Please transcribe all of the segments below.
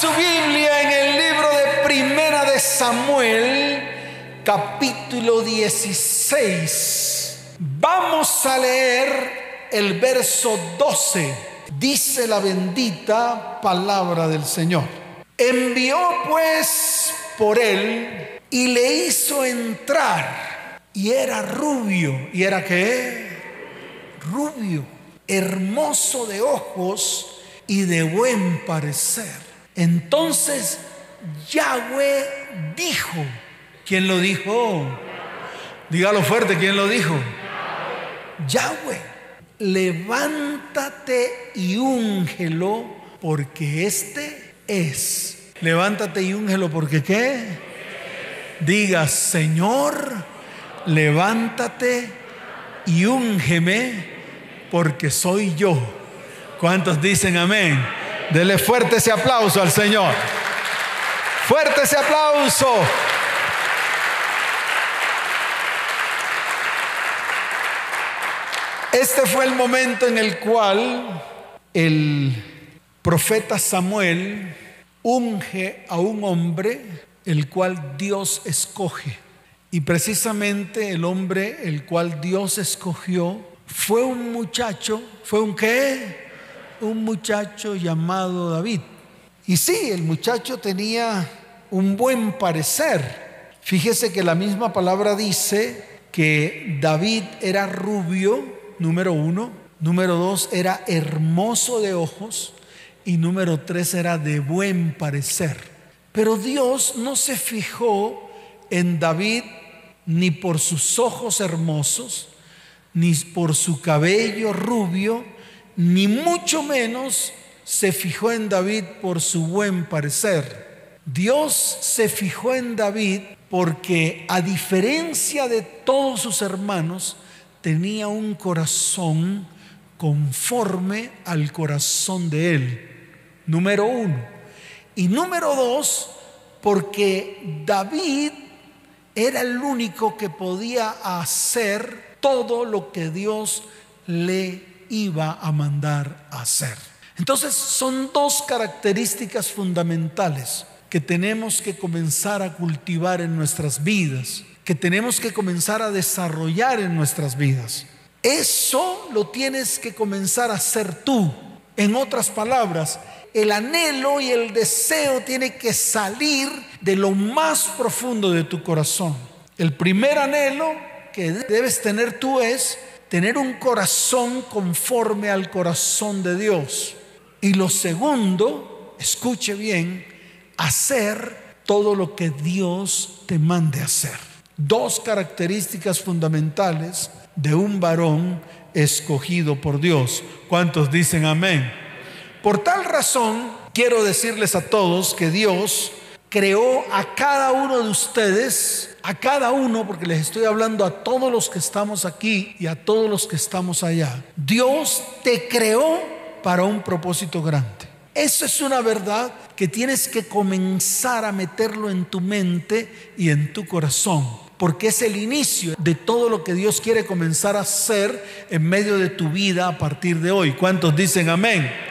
su Biblia en el libro de Primera de Samuel, capítulo 16. Vamos a leer el verso 12. Dice la bendita palabra del Señor. Envió pues por él y le hizo entrar. Y era rubio. ¿Y era qué? Rubio, hermoso de ojos y de buen parecer. Entonces Yahweh dijo, ¿quién lo dijo? Dígalo fuerte, ¿quién lo dijo? Yahweh, levántate y úngelo porque este es. Levántate y úngelo porque qué? Diga, Señor, levántate y úngeme porque soy yo ¿Cuántos dicen amén? Dele fuerte ese aplauso al Señor. Fuerte ese aplauso. Este fue el momento en el cual el profeta Samuel unge a un hombre el cual Dios escoge. Y precisamente el hombre el cual Dios escogió fue un muchacho, fue un qué? Un muchacho llamado David. Y sí, el muchacho tenía un buen parecer. Fíjese que la misma palabra dice que David era rubio, número uno, número dos era hermoso de ojos y número tres era de buen parecer. Pero Dios no se fijó en David ni por sus ojos hermosos, ni por su cabello rubio, ni mucho menos se fijó en David por su buen parecer. Dios se fijó en David porque a diferencia de todos sus hermanos, tenía un corazón conforme al corazón de él. Número uno. Y número dos, porque David era el único que podía hacer todo lo que Dios le iba a mandar a hacer. Entonces son dos características fundamentales que tenemos que comenzar a cultivar en nuestras vidas, que tenemos que comenzar a desarrollar en nuestras vidas. Eso lo tienes que comenzar a hacer tú. En otras palabras, el anhelo y el deseo tiene que salir de lo más profundo de tu corazón. El primer anhelo que debes tener tú es tener un corazón conforme al corazón de Dios. Y lo segundo, escuche bien, hacer todo lo que Dios te mande hacer. Dos características fundamentales de un varón escogido por Dios. ¿Cuántos dicen amén? Por tal razón, quiero decirles a todos que Dios creó a cada uno de ustedes, a cada uno, porque les estoy hablando a todos los que estamos aquí y a todos los que estamos allá. Dios te creó para un propósito grande. Eso es una verdad que tienes que comenzar a meterlo en tu mente y en tu corazón, porque es el inicio de todo lo que Dios quiere comenzar a hacer en medio de tu vida a partir de hoy. ¿Cuántos dicen amén?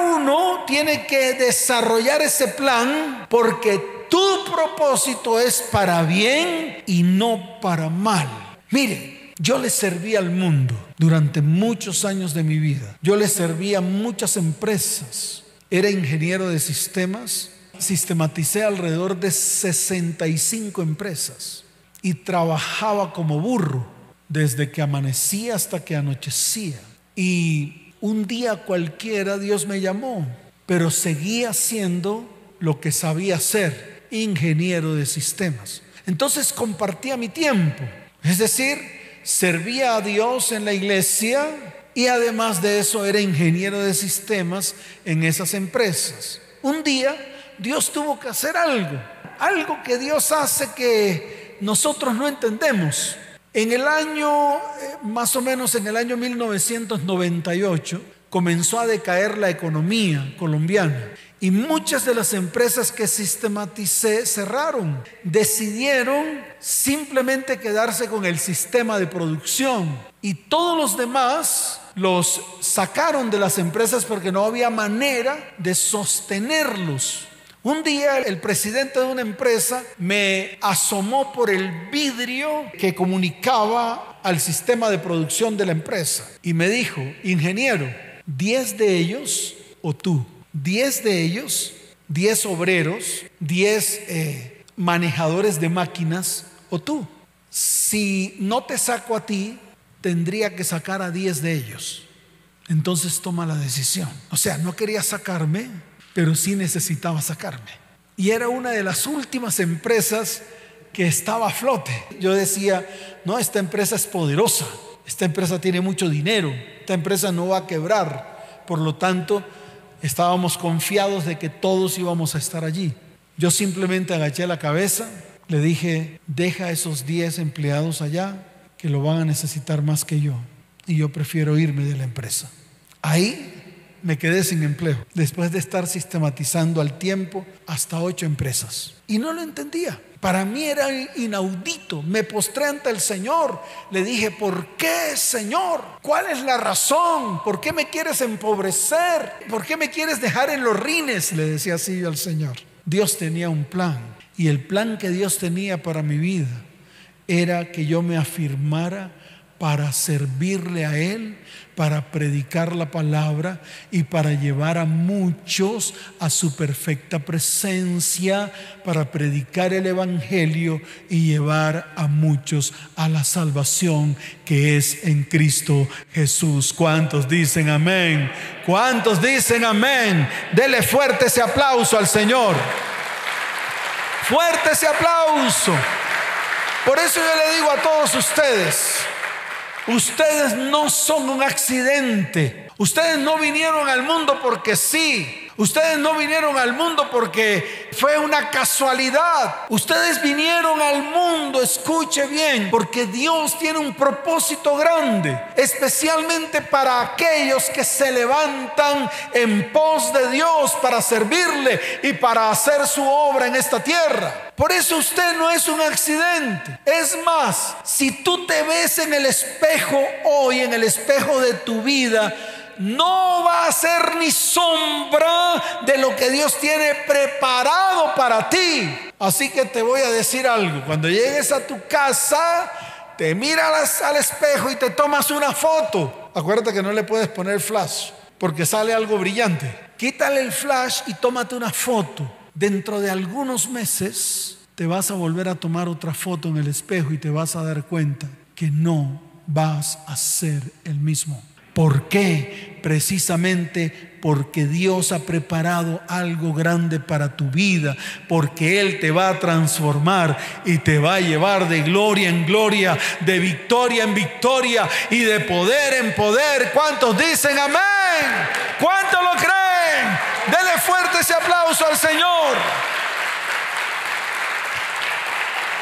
Uno tiene que desarrollar ese plan porque tu propósito es para bien y no para mal. Mire, yo le serví al mundo durante muchos años de mi vida. Yo le serví a muchas empresas. Era ingeniero de sistemas. Sistematicé alrededor de 65 empresas y trabajaba como burro desde que amanecía hasta que anochecía. Y un día cualquiera Dios me llamó, pero seguía siendo lo que sabía ser, ingeniero de sistemas. Entonces compartía mi tiempo, es decir, servía a Dios en la iglesia y además de eso era ingeniero de sistemas en esas empresas. Un día Dios tuvo que hacer algo, algo que Dios hace que nosotros no entendemos. En el año, eh, más o menos en el año 1998, comenzó a decaer la economía colombiana y muchas de las empresas que sistematicé cerraron. Decidieron simplemente quedarse con el sistema de producción y todos los demás los sacaron de las empresas porque no había manera de sostenerlos. Un día el presidente de una empresa me asomó por el vidrio que comunicaba al sistema de producción de la empresa y me dijo, ingeniero, 10 de ellos o tú, 10 de ellos, 10 obreros, 10 eh, manejadores de máquinas o tú. Si no te saco a ti, tendría que sacar a 10 de ellos. Entonces toma la decisión. O sea, no quería sacarme, pero sí necesitaba sacarme. Y era una de las últimas empresas que estaba a flote. Yo decía, no, esta empresa es poderosa, esta empresa tiene mucho dinero, esta empresa no va a quebrar. Por lo tanto, estábamos confiados de que todos íbamos a estar allí. Yo simplemente agaché la cabeza, le dije, deja esos 10 empleados allá, que lo van a necesitar más que yo. Y yo prefiero irme de la empresa. Ahí me quedé sin empleo, después de estar sistematizando al tiempo hasta ocho empresas. Y no lo entendía. Para mí era inaudito. Me postré ante el Señor. Le dije, ¿por qué, Señor? ¿Cuál es la razón? ¿Por qué me quieres empobrecer? ¿Por qué me quieres dejar en los rines? Le decía así yo al Señor. Dios tenía un plan. Y el plan que Dios tenía para mi vida era que yo me afirmara para servirle a Él, para predicar la palabra y para llevar a muchos a su perfecta presencia, para predicar el Evangelio y llevar a muchos a la salvación que es en Cristo Jesús. ¿Cuántos dicen amén? ¿Cuántos dicen amén? Dele fuerte ese aplauso al Señor. Fuerte ese aplauso. Por eso yo le digo a todos ustedes, Ustedes no son un accidente. Ustedes no vinieron al mundo porque sí. Ustedes no vinieron al mundo porque fue una casualidad. Ustedes vinieron al mundo, escuche bien, porque Dios tiene un propósito grande, especialmente para aquellos que se levantan en pos de Dios para servirle y para hacer su obra en esta tierra. Por eso usted no es un accidente. Es más, si tú te ves en el espejo hoy, en el espejo de tu vida, no va a ser ni sombra de lo que Dios tiene preparado para ti. Así que te voy a decir algo. Cuando llegues a tu casa, te miras al espejo y te tomas una foto. Acuérdate que no le puedes poner flash porque sale algo brillante. Quítale el flash y tómate una foto. Dentro de algunos meses te vas a volver a tomar otra foto en el espejo y te vas a dar cuenta que no vas a ser el mismo. ¿Por qué? Precisamente porque Dios ha preparado algo grande para tu vida, porque Él te va a transformar y te va a llevar de gloria en gloria, de victoria en victoria y de poder en poder. ¿Cuántos dicen amén? ¿Cuántos lo creen? Dele fuerte ese aplauso al Señor.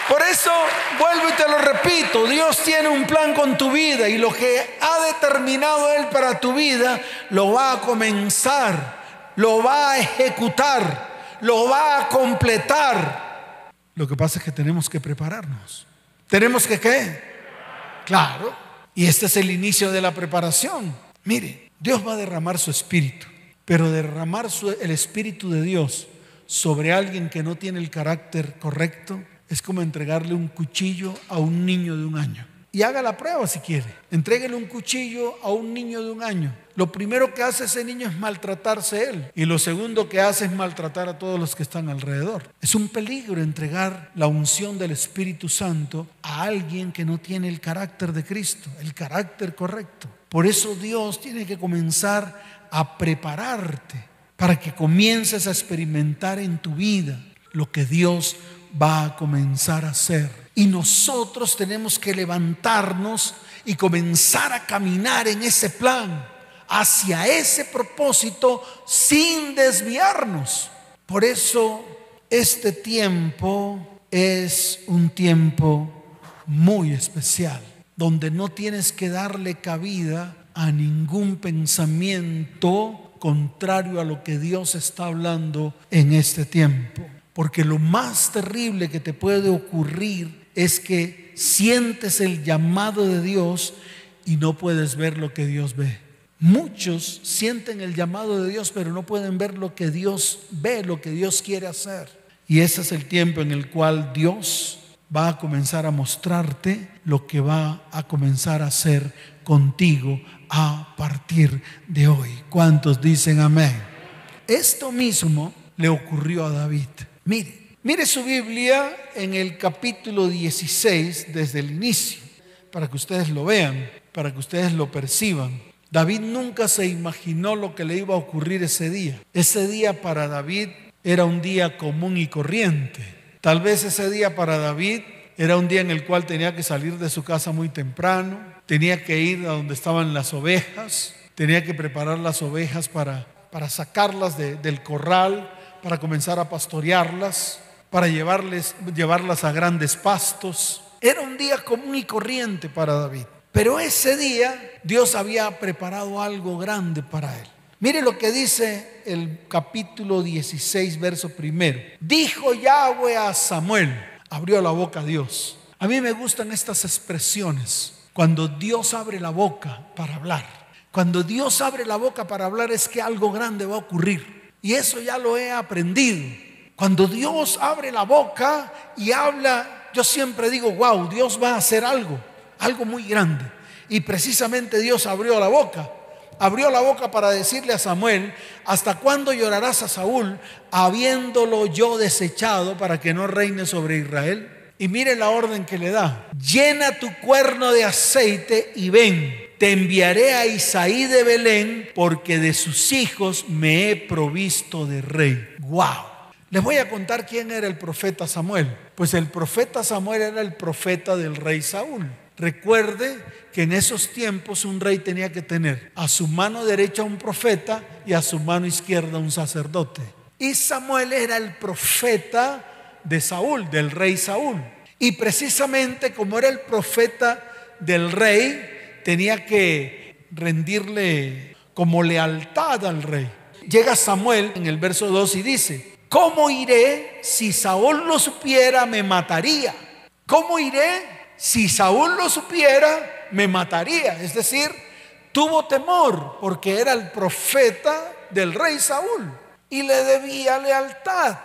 Por eso, vuelvo y te lo repito, Dios tiene un plan con tu vida y lo que ha determinado Él para tu vida, lo va a comenzar, lo va a ejecutar, lo va a completar. Lo que pasa es que tenemos que prepararnos. ¿Tenemos que qué? Claro. Y este es el inicio de la preparación. Mire, Dios va a derramar su espíritu, pero derramar el espíritu de Dios sobre alguien que no tiene el carácter correcto, es como entregarle un cuchillo a un niño de un año. Y haga la prueba si quiere. Entréguele un cuchillo a un niño de un año. Lo primero que hace ese niño es maltratarse él. Y lo segundo que hace es maltratar a todos los que están alrededor. Es un peligro entregar la unción del Espíritu Santo a alguien que no tiene el carácter de Cristo, el carácter correcto. Por eso Dios tiene que comenzar a prepararte para que comiences a experimentar en tu vida lo que Dios va a comenzar a hacer. Y nosotros tenemos que levantarnos y comenzar a caminar en ese plan, hacia ese propósito, sin desviarnos. Por eso este tiempo es un tiempo muy especial, donde no tienes que darle cabida a ningún pensamiento contrario a lo que Dios está hablando en este tiempo. Porque lo más terrible que te puede ocurrir es que sientes el llamado de Dios y no puedes ver lo que Dios ve. Muchos sienten el llamado de Dios, pero no pueden ver lo que Dios ve, lo que Dios quiere hacer. Y ese es el tiempo en el cual Dios va a comenzar a mostrarte lo que va a comenzar a hacer contigo a partir de hoy. ¿Cuántos dicen amén? Esto mismo le ocurrió a David. Mire, mire su Biblia en el capítulo 16 desde el inicio, para que ustedes lo vean, para que ustedes lo perciban. David nunca se imaginó lo que le iba a ocurrir ese día. Ese día para David era un día común y corriente. Tal vez ese día para David era un día en el cual tenía que salir de su casa muy temprano, tenía que ir a donde estaban las ovejas, tenía que preparar las ovejas para, para sacarlas del corral, para comenzar a pastorearlas, para llevarles, llevarlas a grandes pastos. Era un día común y corriente para David. Pero ese día Dios había preparado algo grande para él. Mire lo que dice el capítulo 16, verso primero. Dijo Yahweh a Samuel, abrió la boca Dios. A mí me gustan estas expresiones. Cuando Dios abre la boca para hablar. Cuando Dios abre la boca para hablar es que algo grande va a ocurrir. Y eso ya lo he aprendido. Cuando Dios abre la boca y habla, yo siempre digo, wow, Dios va a hacer algo algo muy grande. Y precisamente Dios abrió la boca. Abrió la boca para decirle a Samuel, ¿hasta cuándo llorarás a Saúl habiéndolo yo desechado para que no reine sobre Israel? Y mire la orden que le da. Llena tu cuerno de aceite y ven. Te enviaré a Isaí de Belén porque de sus hijos me he provisto de rey. ¡Wow! Les voy a contar quién era el profeta Samuel. Pues el profeta Samuel era el profeta del rey Saúl. Recuerde que en esos tiempos un rey tenía que tener a su mano derecha un profeta y a su mano izquierda un sacerdote. Y Samuel era el profeta de Saúl, del rey Saúl. Y precisamente como era el profeta del rey, tenía que rendirle como lealtad al rey. Llega Samuel en el verso 2 y dice, ¿cómo iré? Si Saúl lo supiera, me mataría. ¿Cómo iré? si Saúl lo supiera, me mataría. Es decir, tuvo temor porque era el profeta del rey Saúl y le debía lealtad.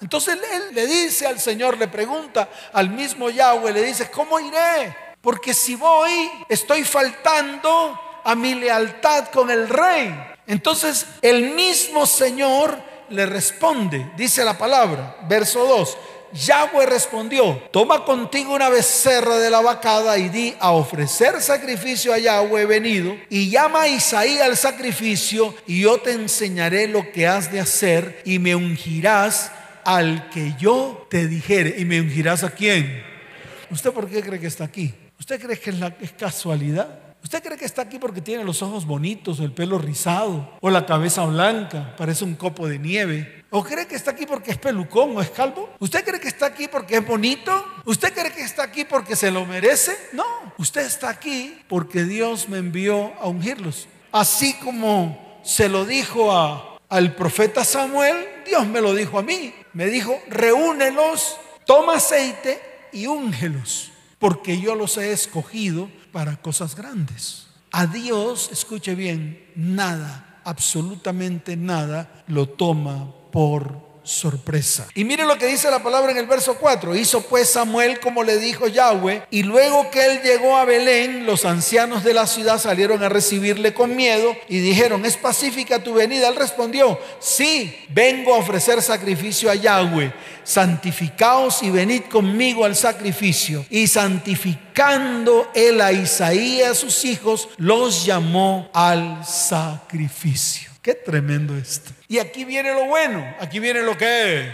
Entonces él le dice al Señor, le pregunta al mismo Yahweh, le dice, ¿cómo iré? Porque si voy, estoy faltando a mi lealtad con el rey. Entonces el mismo Señor le responde, dice la palabra, verso 2, Yahweh respondió, toma contigo una becerra de la vacada y di a ofrecer sacrificio a Yahweh venido y llama a Isaí al sacrificio y yo te enseñaré lo que has de hacer y me ungirás al que yo te dijere. ¿Y me ungirás a quién? ¿Usted por qué cree que está aquí? ¿Usted cree que es, casualidad? ¿Usted cree que está aquí porque tiene los ojos bonitos, el pelo rizado o la cabeza blanca, parece un copo de nieve? ¿O cree que está aquí porque es pelucón o es calvo? ¿Usted cree que está aquí porque es bonito? ¿Usted cree que está aquí porque se lo merece? No, usted está aquí porque Dios me envió a ungirlos. Así como se lo dijo a, al profeta Samuel, Dios me lo dijo a mí. Me dijo, reúnelos, toma aceite y úngelos, porque yo los he escogido para cosas grandes. A Dios, escuche bien, nada, absolutamente nada, lo toma por sorpresa. Y mire lo que dice la palabra en el verso 4. Hizo pues Samuel como le dijo Yahweh, y luego que él llegó a Belén, los ancianos de la ciudad salieron a recibirle con miedo y dijeron, ¿es pacífica tu venida? Él respondió, sí, vengo a ofrecer sacrificio a Yahweh. Santificaos y venid conmigo al sacrificio. Y santificando él a Isaías, sus hijos, los llamó al sacrificio. Qué tremendo esto. Y aquí viene lo bueno, aquí viene lo que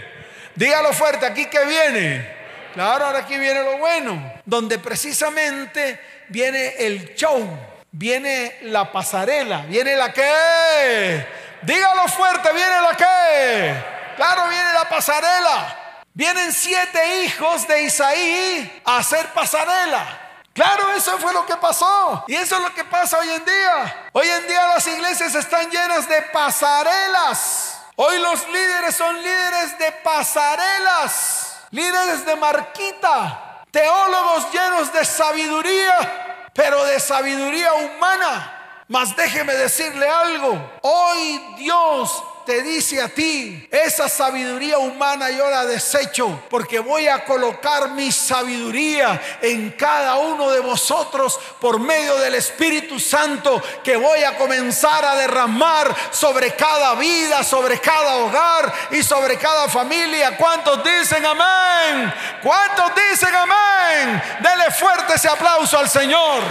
Dígalo fuerte, aquí que viene. Claro, ahora aquí viene lo bueno, donde precisamente viene el show, viene la pasarela, viene la que. Dígalo fuerte, viene la que. Claro, viene la pasarela. Vienen siete hijos de Isaí a hacer pasarela. Claro, eso fue lo que pasó. Y eso es lo que pasa hoy en día. Hoy en día las iglesias están llenas de pasarelas. Hoy los líderes son líderes de pasarelas, líderes de marquita, teólogos llenos de sabiduría, pero de sabiduría humana. Mas déjeme decirle algo, hoy Dios te dice a ti, esa sabiduría humana yo la desecho porque voy a colocar mi sabiduría en cada uno de vosotros por medio del Espíritu Santo que voy a comenzar a derramar sobre cada vida, sobre cada hogar y sobre cada familia. ¿Cuántos dicen amén? ¿Cuántos dicen amén? Dele fuerte ese aplauso al Señor.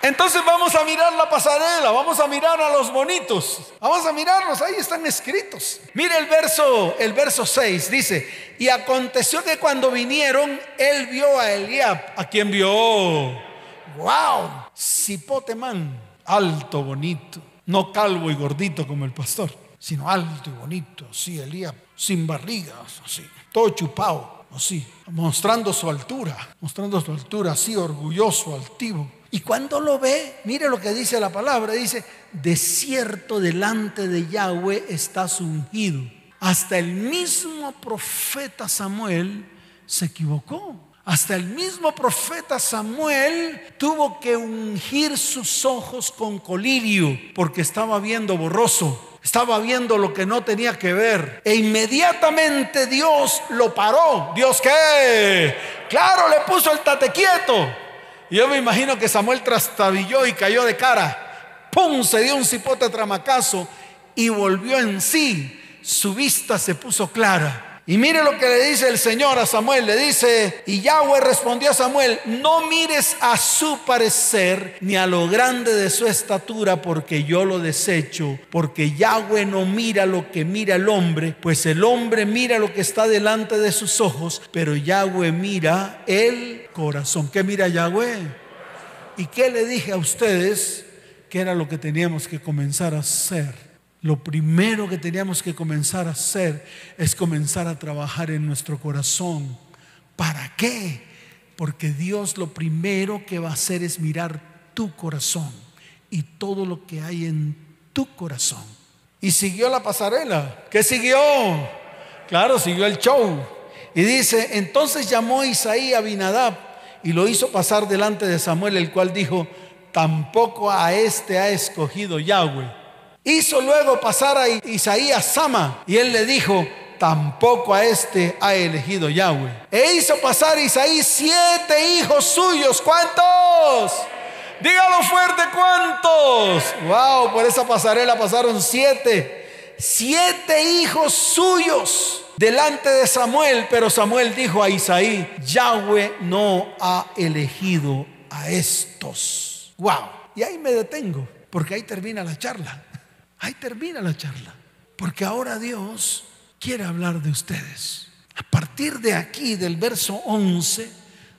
Entonces vamos a mirar la pasarela, vamos a mirar a los bonitos, vamos a mirarlos, ahí están escritos. Mire el verso, el verso 6 dice, y aconteció que cuando vinieron, él vio a Eliab, ¿a quien vio? Wow, cipote man, alto, bonito, no calvo y gordito como el pastor, sino alto y bonito, así Eliab, sin barrigas, así, todo chupado, así, mostrando su altura, mostrando su altura, así orgulloso, altivo. Y cuando lo ve, mire lo que dice la palabra, dice, desierto delante de Yahweh está ungido. Hasta el mismo profeta Samuel se equivocó. Hasta el mismo profeta Samuel tuvo que ungir sus ojos con colirio porque estaba viendo borroso, estaba viendo lo que no tenía que ver. E inmediatamente Dios lo paró. ¿Dios qué? Claro, le puso el tate quieto. Yo me imagino que Samuel trastabilló y cayó de cara. ¡Pum! Se dio un cipote tramacazo y volvió en sí. Su vista se puso clara. Y mire lo que le dice el Señor a Samuel. Le dice, y Yahweh respondió a Samuel, no mires a su parecer ni a lo grande de su estatura, porque yo lo desecho. Porque Yahweh no mira lo que mira el hombre, pues el hombre mira lo que está delante de sus ojos, pero Yahweh mira el corazón. ¿Qué mira Yahweh? ¿Y qué le dije a ustedes? Que era lo que teníamos que comenzar a hacer lo primero que teníamos que comenzar a hacer es comenzar a trabajar en nuestro corazón. ¿Para qué? Porque Dios lo primero que va a hacer es mirar tu corazón y todo lo que hay en tu corazón. Y siguió la pasarela. ¿Qué siguió? Claro, siguió el show. Y dice, entonces llamó Isaí a Binadab y lo hizo pasar delante de Samuel, el cual dijo, tampoco a este ha escogido Yahweh Hizo luego pasar a Isaías Sama y él le dijo, tampoco a este ha elegido Yahweh. E hizo pasar a Isaías siete hijos suyos. ¿Cuántos? Dígalo fuerte, ¿cuántos? Wow, por esa pasarela pasaron siete. Siete hijos suyos delante de Samuel, pero Samuel dijo a Isaí, Yahweh no ha elegido a estos. Wow, y ahí me detengo, porque ahí termina la charla. Ahí termina la charla. Porque ahora Dios quiere hablar de ustedes. A partir de aquí, del verso 11,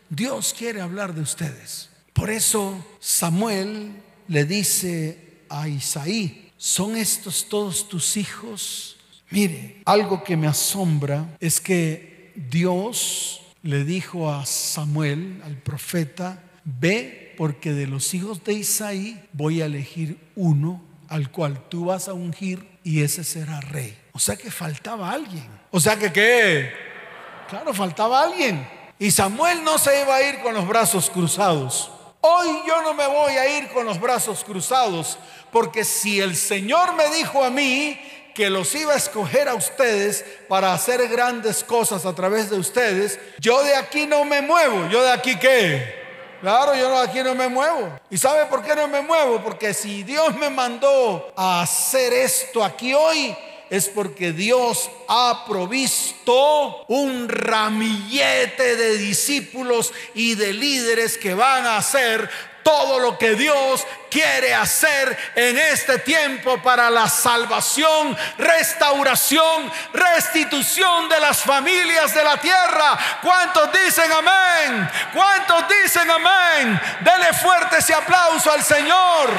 Dios quiere hablar de ustedes. Por eso Samuel le dice a Isaí, ¿son estos todos tus hijos? Mire, algo que me asombra es que Dios le dijo a Samuel, al profeta, ve porque de los hijos de Isaí voy a elegir uno al cual tú vas a ungir y ese será rey. O sea que faltaba alguien. O sea que qué? Claro, faltaba alguien. Y Samuel no se iba a ir con los brazos cruzados. Hoy yo no me voy a ir con los brazos cruzados, porque si el Señor me dijo a mí que los iba a escoger a ustedes para hacer grandes cosas a través de ustedes, yo de aquí no me muevo. ¿Yo de aquí qué? Claro, yo aquí no me muevo. ¿Y sabe por qué no me muevo? Porque si Dios me mandó a hacer esto aquí hoy, es porque Dios ha provisto un ramillete de discípulos y de líderes que van a hacer todo lo que Dios quiere hacer en este tiempo para la salvación, restauración, restitución de las familias de la tierra. ¿Cuántos dicen amén? ¿Cuántos dicen amén? Dele fuerte ese aplauso al Señor.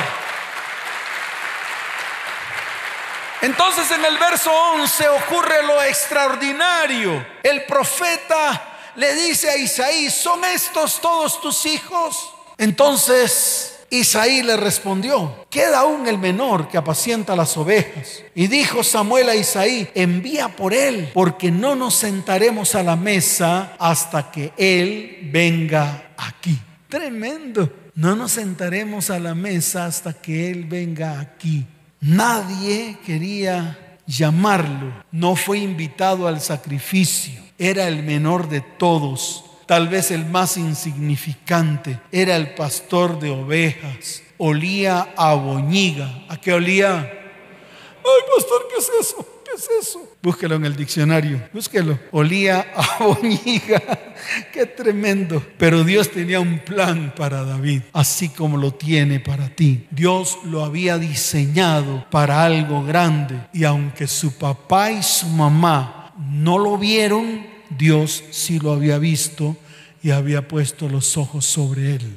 Entonces en el verso 11 ocurre lo extraordinario. El profeta le dice a Isaí, ¿son estos todos tus hijos? Entonces Isaí le respondió, queda aún el menor que apacienta las ovejas. Y dijo Samuel a Isaí, envía por él, porque no nos sentaremos a la mesa hasta que él venga aquí. Tremendo. No nos sentaremos a la mesa hasta que él venga aquí. Nadie quería llamarlo. No fue invitado al sacrificio. Era el menor de todos tal vez el más insignificante, era el pastor de ovejas. Olía a boñiga. ¿A qué olía? Ay, pastor, ¿qué es eso? ¿Qué es eso? Búsquelo en el diccionario, búsquelo. Olía a boñiga. Qué tremendo. Pero Dios tenía un plan para David, así como lo tiene para ti. Dios lo había diseñado para algo grande. Y aunque su papá y su mamá no lo vieron, Dios sí lo había visto y había puesto los ojos sobre él.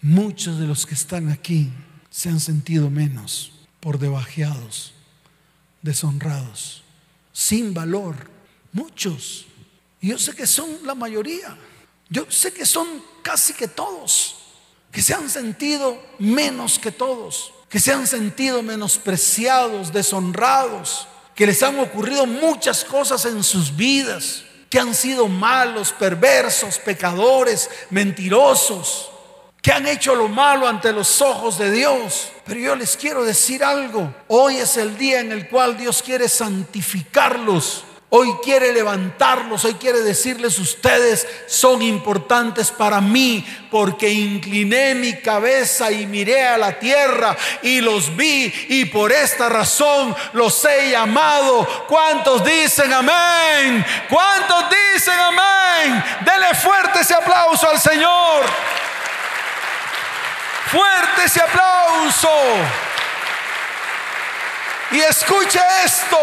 Muchos de los que están aquí se han sentido menos, por debajeados, deshonrados, sin valor. Muchos. Y yo sé que son la mayoría. Yo sé que son casi que todos, que se han sentido menos que todos, que se han sentido menospreciados, deshonrados, que les han ocurrido muchas cosas en sus vidas que han sido malos, perversos, pecadores, mentirosos, que han hecho lo malo ante los ojos de Dios. Pero yo les quiero decir algo. Hoy es el día en el cual Dios quiere santificarlos Hoy quiere levantarlos, hoy quiere decirles ustedes son importantes para mí porque incliné mi cabeza y miré a la tierra y los vi y por esta razón los he llamado. ¿Cuántos dicen amén? ¿Cuántos dicen amén? Dele fuerte ese aplauso al Señor. Fuerte ese aplauso. Y escuche esto.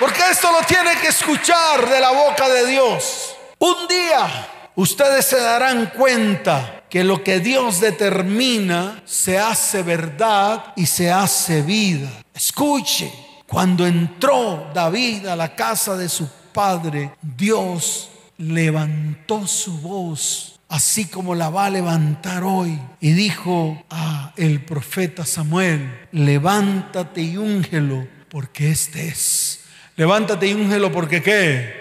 Porque esto lo tiene que escuchar de la boca de Dios. Un día ustedes se darán cuenta que lo que Dios determina se hace verdad y se hace vida. Escuche, cuando entró David a la casa de su padre, Dios levantó su voz así como la va a levantar hoy. Y dijo a el profeta Samuel, levántate y úngelo, porque este es Levántate y úngelo porque qué.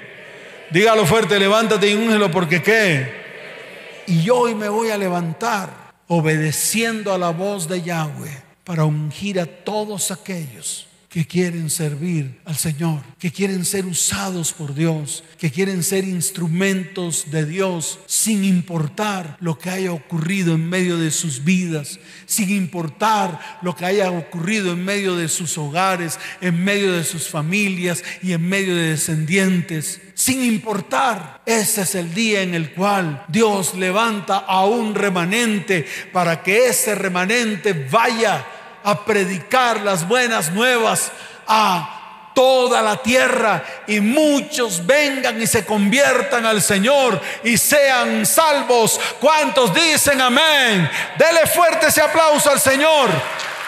Dígalo fuerte, levántate y úngelo porque qué. Y yo hoy me voy a levantar obedeciendo a la voz de Yahweh para ungir a todos aquellos que quieren servir al Señor, que quieren ser usados por Dios, que quieren ser instrumentos de Dios sin importar lo que haya ocurrido en medio de sus vidas, sin importar lo que haya ocurrido en medio de sus hogares, en medio de sus familias y en medio de descendientes. Sin importar, ese es el día en el cual Dios levanta a un remanente para que ese remanente vaya a predicar las buenas nuevas a toda la tierra y muchos vengan y se conviertan al Señor y sean salvos. ¿Cuántos dicen amén? Dele fuerte ese aplauso al Señor.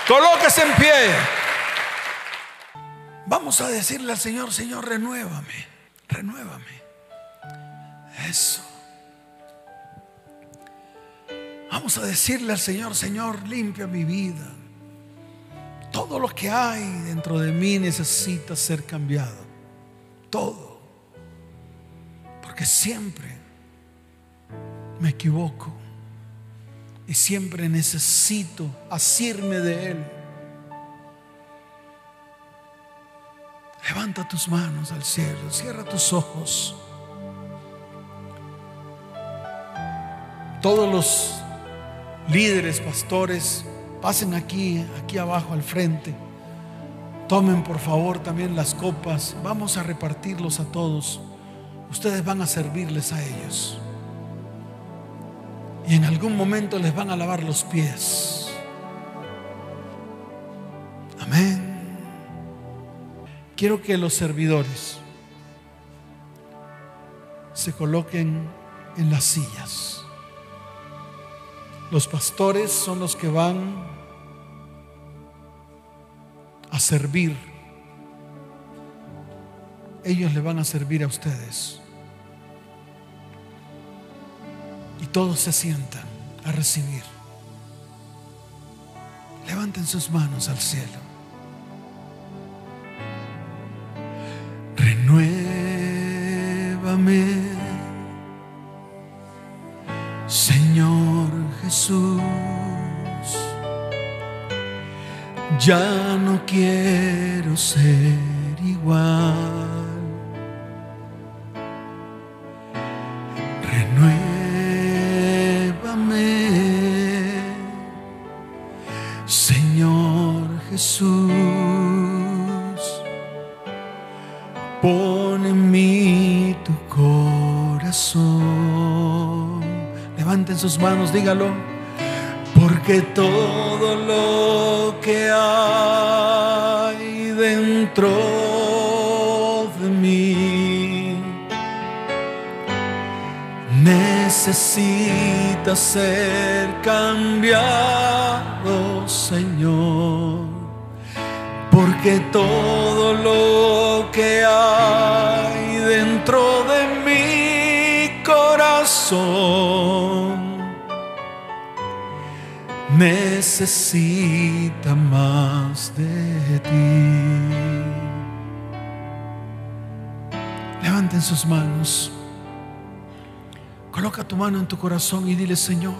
Colóquese en pie. Vamos a decirle al Señor, Señor, renuévame, renuévame. Eso. Vamos a decirle al Señor, Señor, limpia mi vida. Todo lo que hay dentro de mí necesita ser cambiado. Todo. Porque siempre me equivoco. Y siempre necesito asirme de Él. Levanta tus manos al cielo, cierra tus ojos. Todos los líderes, pastores, Pasen aquí, aquí abajo al frente. Tomen por favor también las copas. Vamos a repartirlos a todos. Ustedes van a servirles a ellos. Y en algún momento les van a lavar los pies. Amén. Quiero que los servidores se coloquen en las sillas. Los pastores son los que van a servir. Ellos le van a servir a ustedes. Y todos se sientan a recibir. Levanten sus manos al cielo. Ya no quiero ser igual. Renuévame, Señor Jesús. Pon en mí tu corazón. Levanten sus manos, dígalo. Porque todo lo que hay dentro de mí necesita ser cambiado, Señor. Porque todo lo que hay dentro de mi corazón necesita más de ti. Levanten sus manos. Coloca tu mano en tu corazón y dile, Señor,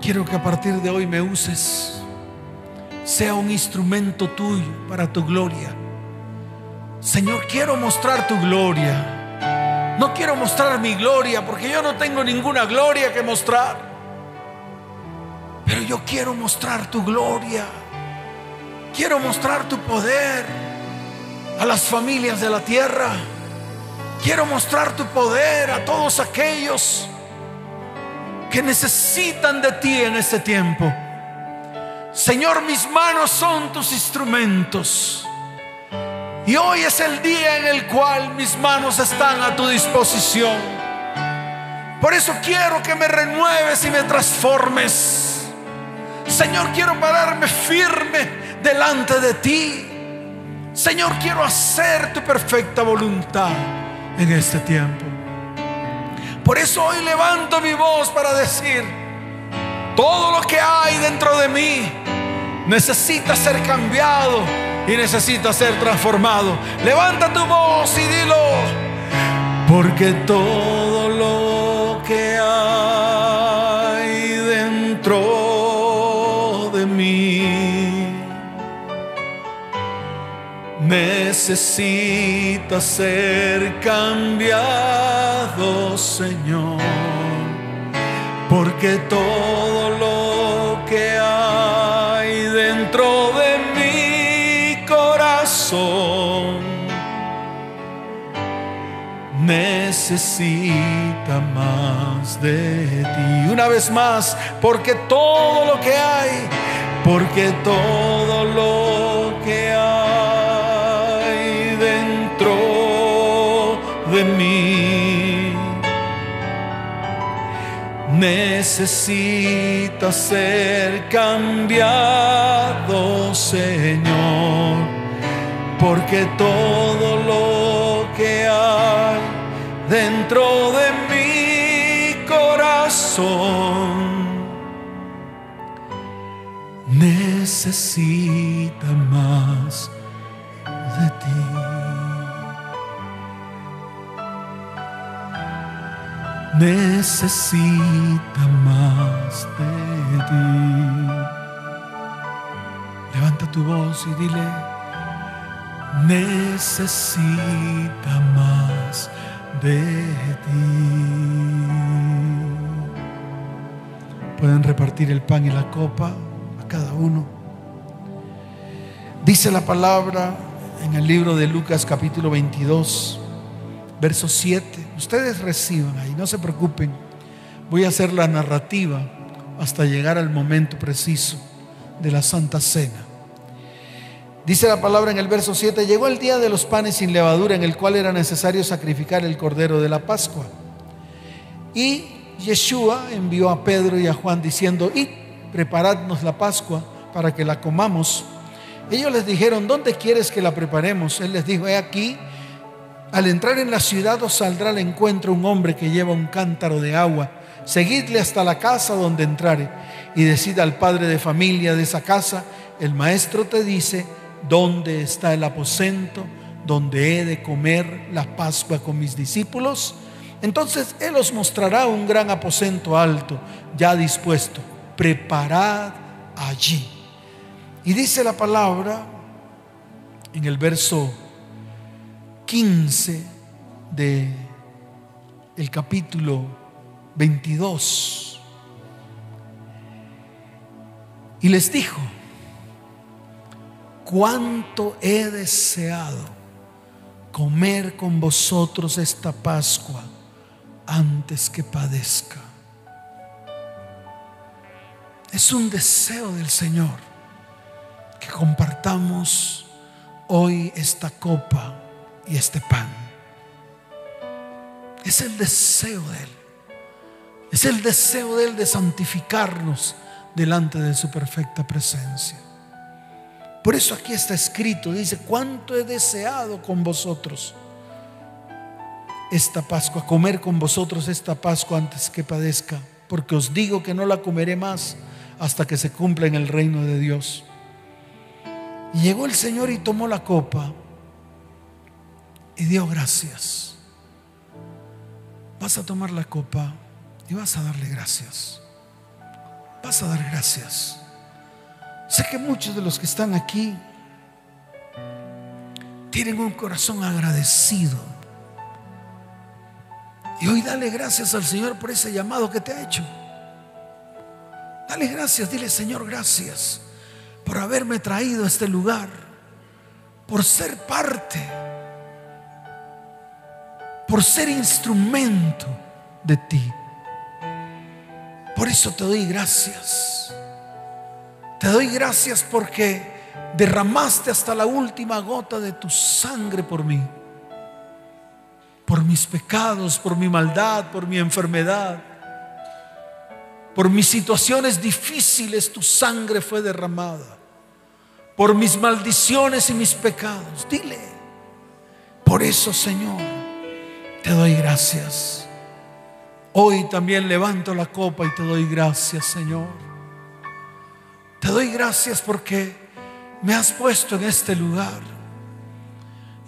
quiero que a partir de hoy me uses. Sea un instrumento tuyo para tu gloria. Señor, quiero mostrar tu gloria. No quiero mostrar mi gloria porque yo no tengo ninguna gloria que mostrar. Pero yo quiero mostrar tu gloria. Quiero mostrar tu poder a las familias de la tierra. Quiero mostrar tu poder a todos aquellos que necesitan de ti en este tiempo. Señor, mis manos son tus instrumentos. Y hoy es el día en el cual mis manos están a tu disposición. Por eso quiero que me renueves y me transformes. Señor, quiero pararme firme delante de ti. Señor, quiero hacer tu perfecta voluntad en este tiempo. Por eso hoy levanto mi voz para decir, todo lo que hay dentro de mí necesita ser cambiado y necesita ser transformado. Levanta tu voz y dilo, porque todo lo que hay necesita ser cambiado, Señor, porque todo lo que hay dentro de mi corazón necesita más de ti. Una vez más, porque todo lo que hay, porque todo lo que hay necesita ser cambiado, Señor, porque todo lo que hay dentro de mi corazón necesita más de ti. Levanta tu voz y dile, necesita más de ti. Pueden repartir el pan y la copa a cada uno. Dice la palabra en el libro de Lucas capítulo 22 verso 7. Ustedes reciban ahí, no se preocupen. Voy a hacer la narrativa hasta llegar al momento preciso de la Santa Cena. Dice la palabra en el verso 7, llegó el día de los panes sin levadura en el cual era necesario sacrificar el cordero de la Pascua. Y Yeshua envió a Pedro y a Juan diciendo, y preparadnos la Pascua para que la comamos. Ellos les dijeron, ¿dónde quieres que la preparemos? Él les dijo, he aquí, al entrar en la ciudad os saldrá al encuentro un hombre que lleva un cántaro de agua. seguidle hasta la casa donde entrare y decida al padre de familia de esa casa, el maestro te dice, ¿dónde está el aposento donde he de comer la Pascua con mis discípulos? Entonces Él os mostrará un gran aposento alto, ya dispuesto. Preparad allí. Y dice la palabra en el verso 15 de el capítulo 22. Y les dijo, cuánto he deseado comer con vosotros esta Pascua antes que padezca. Es un deseo del Señor que compartamos hoy esta copa y este pan. Es el deseo de Él. Es el deseo de Él de santificarnos delante de su perfecta presencia. Por eso aquí está escrito, dice, cuánto he deseado con vosotros esta Pascua, comer con vosotros esta Pascua antes que padezca, porque os digo que no la comeré más hasta que se cumpla en el reino de Dios. Llegó el Señor y tomó la copa y dio gracias. Vas a tomar la copa y vas a darle gracias. Vas a dar gracias. Sé que muchos de los que están aquí tienen un corazón agradecido y hoy dale gracias al Señor por ese llamado que te ha hecho. Dale gracias, dile Señor, gracias por haberme traído a este lugar, por ser parte, por ser instrumento de ti. Por eso te doy gracias. Te doy gracias porque derramaste hasta la última gota de tu sangre por mí por mis pecados, por mi maldad, por mi enfermedad, por mis situaciones difíciles, tu sangre fue derramada. Por mis maldiciones y mis pecados. Dile, por eso Señor, te doy gracias. Hoy también levanto la copa y te doy gracias, Señor. Te doy gracias porque me has puesto en este lugar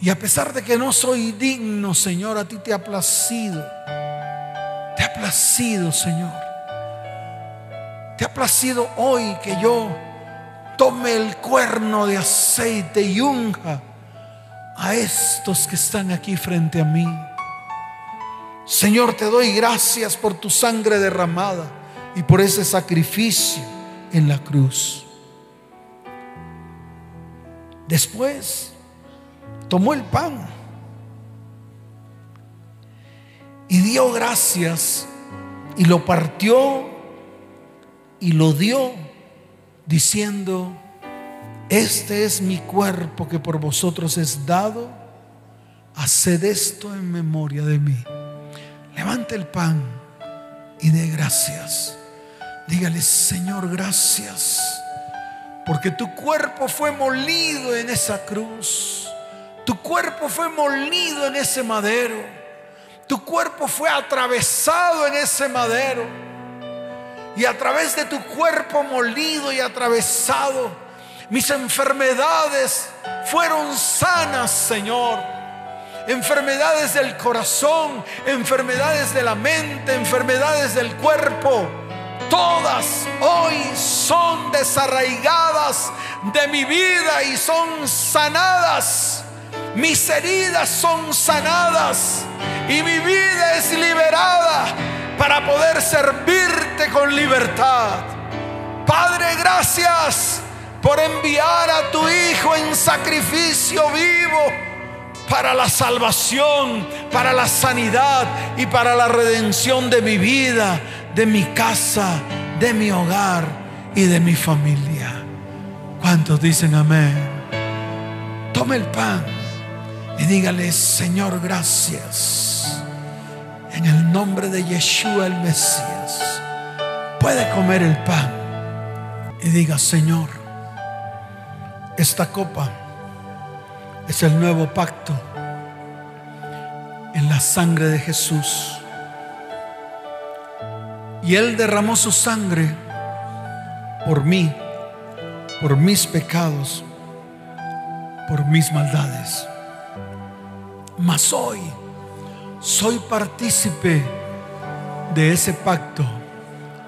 y a pesar de que no soy digno, Señor, a ti te ha placido. Te ha placido, Señor. Te ha placido hoy que yo tome el cuerno de aceite y unja a estos que están aquí frente a mí. Señor, te doy gracias por tu sangre derramada y por ese sacrificio en la cruz. Después tomó el pan y dio gracias y lo partió y lo dio diciendo, este es mi cuerpo que por vosotros es dado, haced esto en memoria de mí. Levante el pan y dé gracias. Dígale, Señor, gracias, porque tu cuerpo fue molido en esa cruz tu cuerpo fue molido en ese madero. Tu cuerpo fue atravesado en ese madero. Y a través de tu cuerpo molido y atravesado, mis enfermedades fueron sanas, Señor. Enfermedades del corazón, enfermedades de la mente, enfermedades del cuerpo. Todas hoy son desarraigadas de mi vida y son sanadas mis heridas son sanadas y mi vida es liberada para poder servirte con libertad. Padre, gracias por enviar a tu Hijo en sacrificio vivo para la salvación, para la sanidad y para la redención de mi vida, de mi casa, de mi hogar y de mi familia. ¿Cuántos dicen amén? Tome el pan y dígale, Señor, gracias. En el nombre de Yeshua el Mesías, puede comer el pan. Y diga, Señor, esta copa es el nuevo pacto en la sangre de Jesús. Y Él derramó su sangre por mí, por mis pecados, por mis maldades. Mas hoy soy partícipe de ese pacto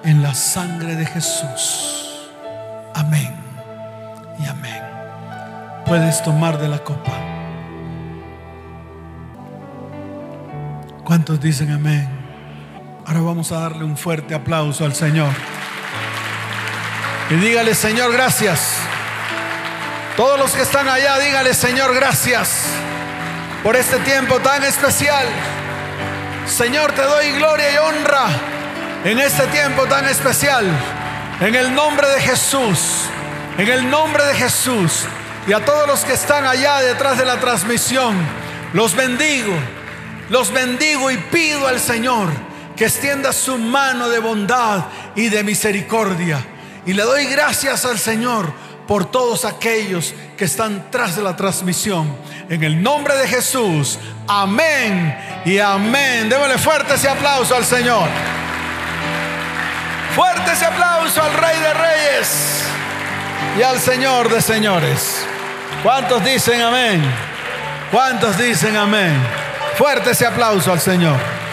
en la sangre de Jesús. Amén y amén. Puedes tomar de la copa. ¿Cuántos dicen amén? Ahora vamos a darle un fuerte aplauso al Señor. Y dígale, Señor, gracias. Todos los que están allá, dígale, Señor, gracias por este tiempo tan especial. Señor, te doy gloria y honra en este tiempo tan especial. En el nombre de Jesús, en el nombre de Jesús. Y a todos los que están allá detrás de la transmisión, los bendigo, los bendigo y pido al Señor que extienda su mano de bondad y de misericordia. Y le doy gracias al Señor por todos aquellos que están tras de la transmisión. En el nombre de Jesús, amén y amén. Démosle fuerte ese aplauso al Señor. Fuerte ese aplauso al Rey de Reyes y al Señor de Señores. ¿Cuántos dicen amén? ¿Cuántos dicen amén? Fuerte ese aplauso al Señor.